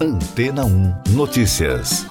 Antena 1 Notícias.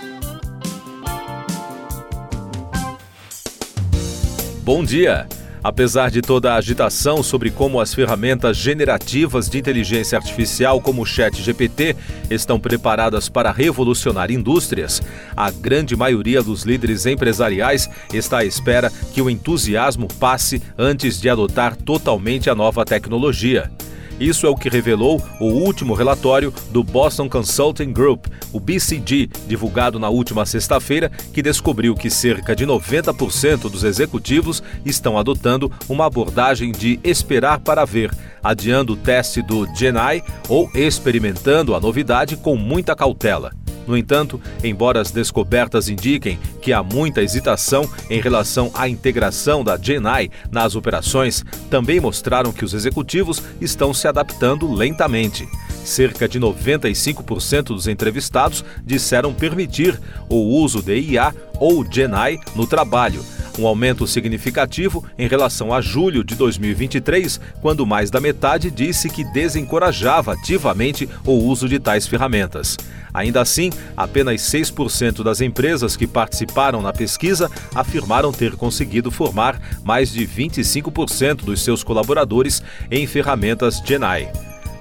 Bom dia. Apesar de toda a agitação sobre como as ferramentas generativas de inteligência artificial, como o ChatGPT, estão preparadas para revolucionar indústrias, a grande maioria dos líderes empresariais está à espera que o entusiasmo passe antes de adotar totalmente a nova tecnologia. Isso é o que revelou o último relatório do Boston Consulting Group, o BCG, divulgado na última sexta-feira, que descobriu que cerca de 90% dos executivos estão adotando uma abordagem de esperar para ver, adiando o teste do GenAI ou experimentando a novidade com muita cautela. No entanto, embora as descobertas indiquem que há muita hesitação em relação à integração da GenAI nas operações, também mostraram que os executivos estão se adaptando lentamente. Cerca de 95% dos entrevistados disseram permitir o uso de IA ou GenAI no trabalho, um aumento significativo em relação a julho de 2023, quando mais da metade disse que desencorajava ativamente o uso de tais ferramentas. Ainda assim, apenas 6% das empresas que participaram na pesquisa afirmaram ter conseguido formar mais de 25% dos seus colaboradores em ferramentas GenAI.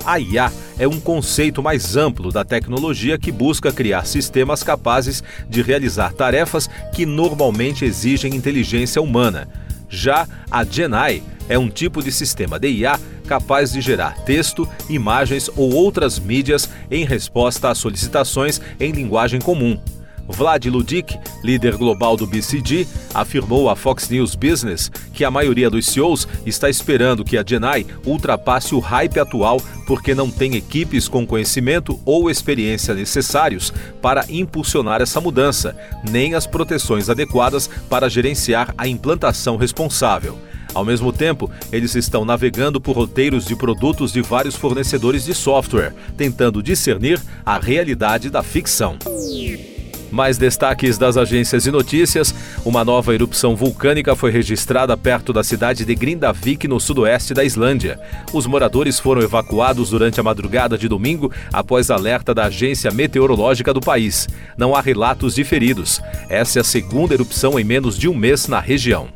A IA é um conceito mais amplo da tecnologia que busca criar sistemas capazes de realizar tarefas que normalmente exigem inteligência humana. Já a GenAI é um tipo de sistema de IA capaz de gerar texto, imagens ou outras mídias em resposta a solicitações em linguagem comum. Vlad Ludic, líder global do BCG, afirmou à Fox News Business que a maioria dos CEOs está esperando que a Genai ultrapasse o hype atual porque não tem equipes com conhecimento ou experiência necessários para impulsionar essa mudança, nem as proteções adequadas para gerenciar a implantação responsável. Ao mesmo tempo, eles estão navegando por roteiros de produtos de vários fornecedores de software, tentando discernir a realidade da ficção. Mais destaques das agências de notícias: uma nova erupção vulcânica foi registrada perto da cidade de Grindavik, no sudoeste da Islândia. Os moradores foram evacuados durante a madrugada de domingo após alerta da agência meteorológica do país. Não há relatos de feridos. Essa é a segunda erupção em menos de um mês na região.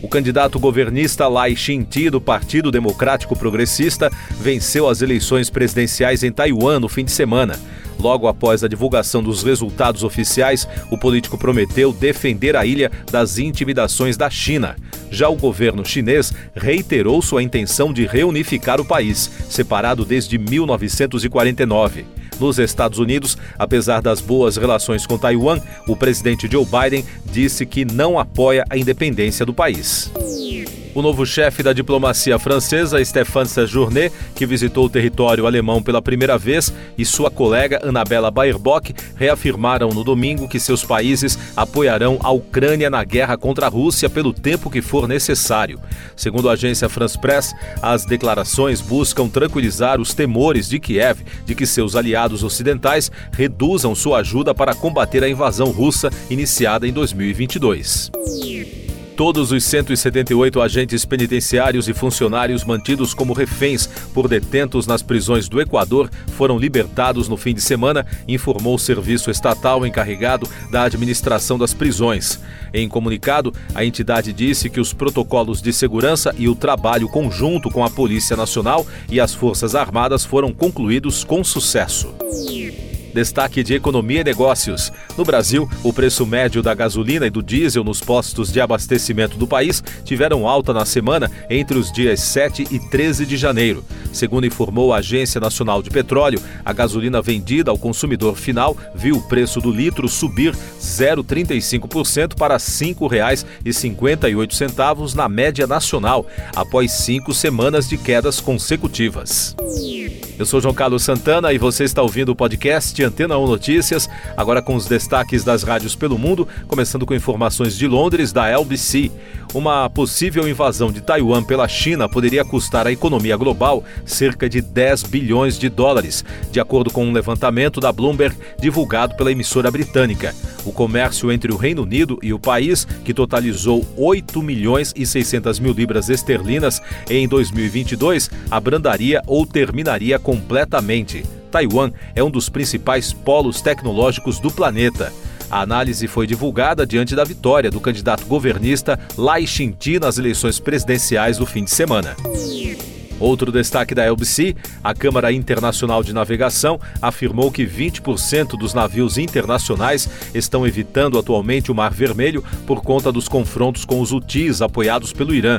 O candidato governista Lai Ching-te do Partido Democrático Progressista venceu as eleições presidenciais em Taiwan no fim de semana. Logo após a divulgação dos resultados oficiais, o político prometeu defender a ilha das intimidações da China. Já o governo chinês reiterou sua intenção de reunificar o país, separado desde 1949. Nos Estados Unidos, apesar das boas relações com Taiwan, o presidente Joe Biden disse que não apoia a independência do país. O novo chefe da diplomacia francesa, Stéphane Séjourné, que visitou o território alemão pela primeira vez, e sua colega Annabella Baerbock reafirmaram no domingo que seus países apoiarão a Ucrânia na guerra contra a Rússia pelo tempo que for necessário. Segundo a agência France Press, as declarações buscam tranquilizar os temores de Kiev de que seus aliados ocidentais reduzam sua ajuda para combater a invasão russa iniciada em 2022. Todos os 178 agentes penitenciários e funcionários mantidos como reféns por detentos nas prisões do Equador foram libertados no fim de semana, informou o serviço estatal encarregado da administração das prisões. Em comunicado, a entidade disse que os protocolos de segurança e o trabalho conjunto com a Polícia Nacional e as Forças Armadas foram concluídos com sucesso. Destaque de economia e negócios. No Brasil, o preço médio da gasolina e do diesel nos postos de abastecimento do país tiveram alta na semana entre os dias 7 e 13 de janeiro. Segundo informou a Agência Nacional de Petróleo, a gasolina vendida ao consumidor final viu o preço do litro subir 0,35% para R$ 5,58 na média nacional, após cinco semanas de quedas consecutivas. Eu sou João Carlos Santana e você está ouvindo o podcast Antena 1 Notícias, agora com os destaques das rádios pelo mundo, começando com informações de Londres da LBC. Uma possível invasão de Taiwan pela China poderia custar à economia global cerca de 10 bilhões de dólares, de acordo com um levantamento da Bloomberg divulgado pela emissora britânica. O comércio entre o Reino Unido e o país, que totalizou 8 milhões e 600 mil libras esterlinas em 2022, abrandaria ou terminaria completamente. Taiwan é um dos principais polos tecnológicos do planeta. A análise foi divulgada diante da vitória do candidato governista Lai Ching-te nas eleições presidenciais do fim de semana. Outro destaque da LBC, a Câmara Internacional de Navegação afirmou que 20% dos navios internacionais estão evitando atualmente o Mar Vermelho por conta dos confrontos com os Houthis apoiados pelo Irã.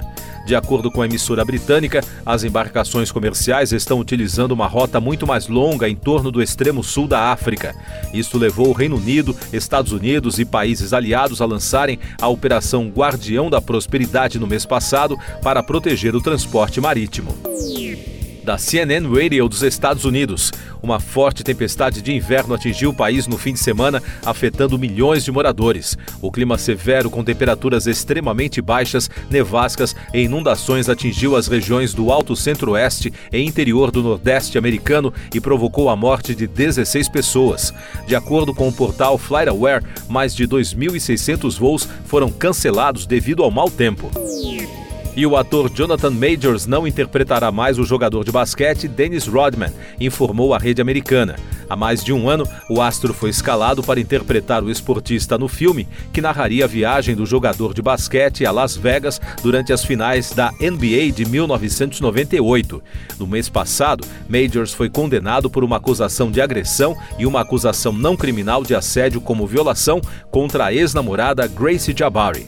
De acordo com a emissora britânica, as embarcações comerciais estão utilizando uma rota muito mais longa em torno do extremo sul da África. Isto levou o Reino Unido, Estados Unidos e países aliados a lançarem a Operação Guardião da Prosperidade no mês passado para proteger o transporte marítimo da CNN Radio dos Estados Unidos. Uma forte tempestade de inverno atingiu o país no fim de semana, afetando milhões de moradores. O clima severo, com temperaturas extremamente baixas, nevascas e inundações, atingiu as regiões do Alto Centro-Oeste e interior do Nordeste americano e provocou a morte de 16 pessoas. De acordo com o portal FlightAware, mais de 2.600 voos foram cancelados devido ao mau tempo. E o ator Jonathan Majors não interpretará mais o jogador de basquete Dennis Rodman, informou a rede americana. Há mais de um ano, o astro foi escalado para interpretar o esportista no filme, que narraria a viagem do jogador de basquete a Las Vegas durante as finais da NBA de 1998. No mês passado, Majors foi condenado por uma acusação de agressão e uma acusação não criminal de assédio como violação contra a ex-namorada Gracie Jabari.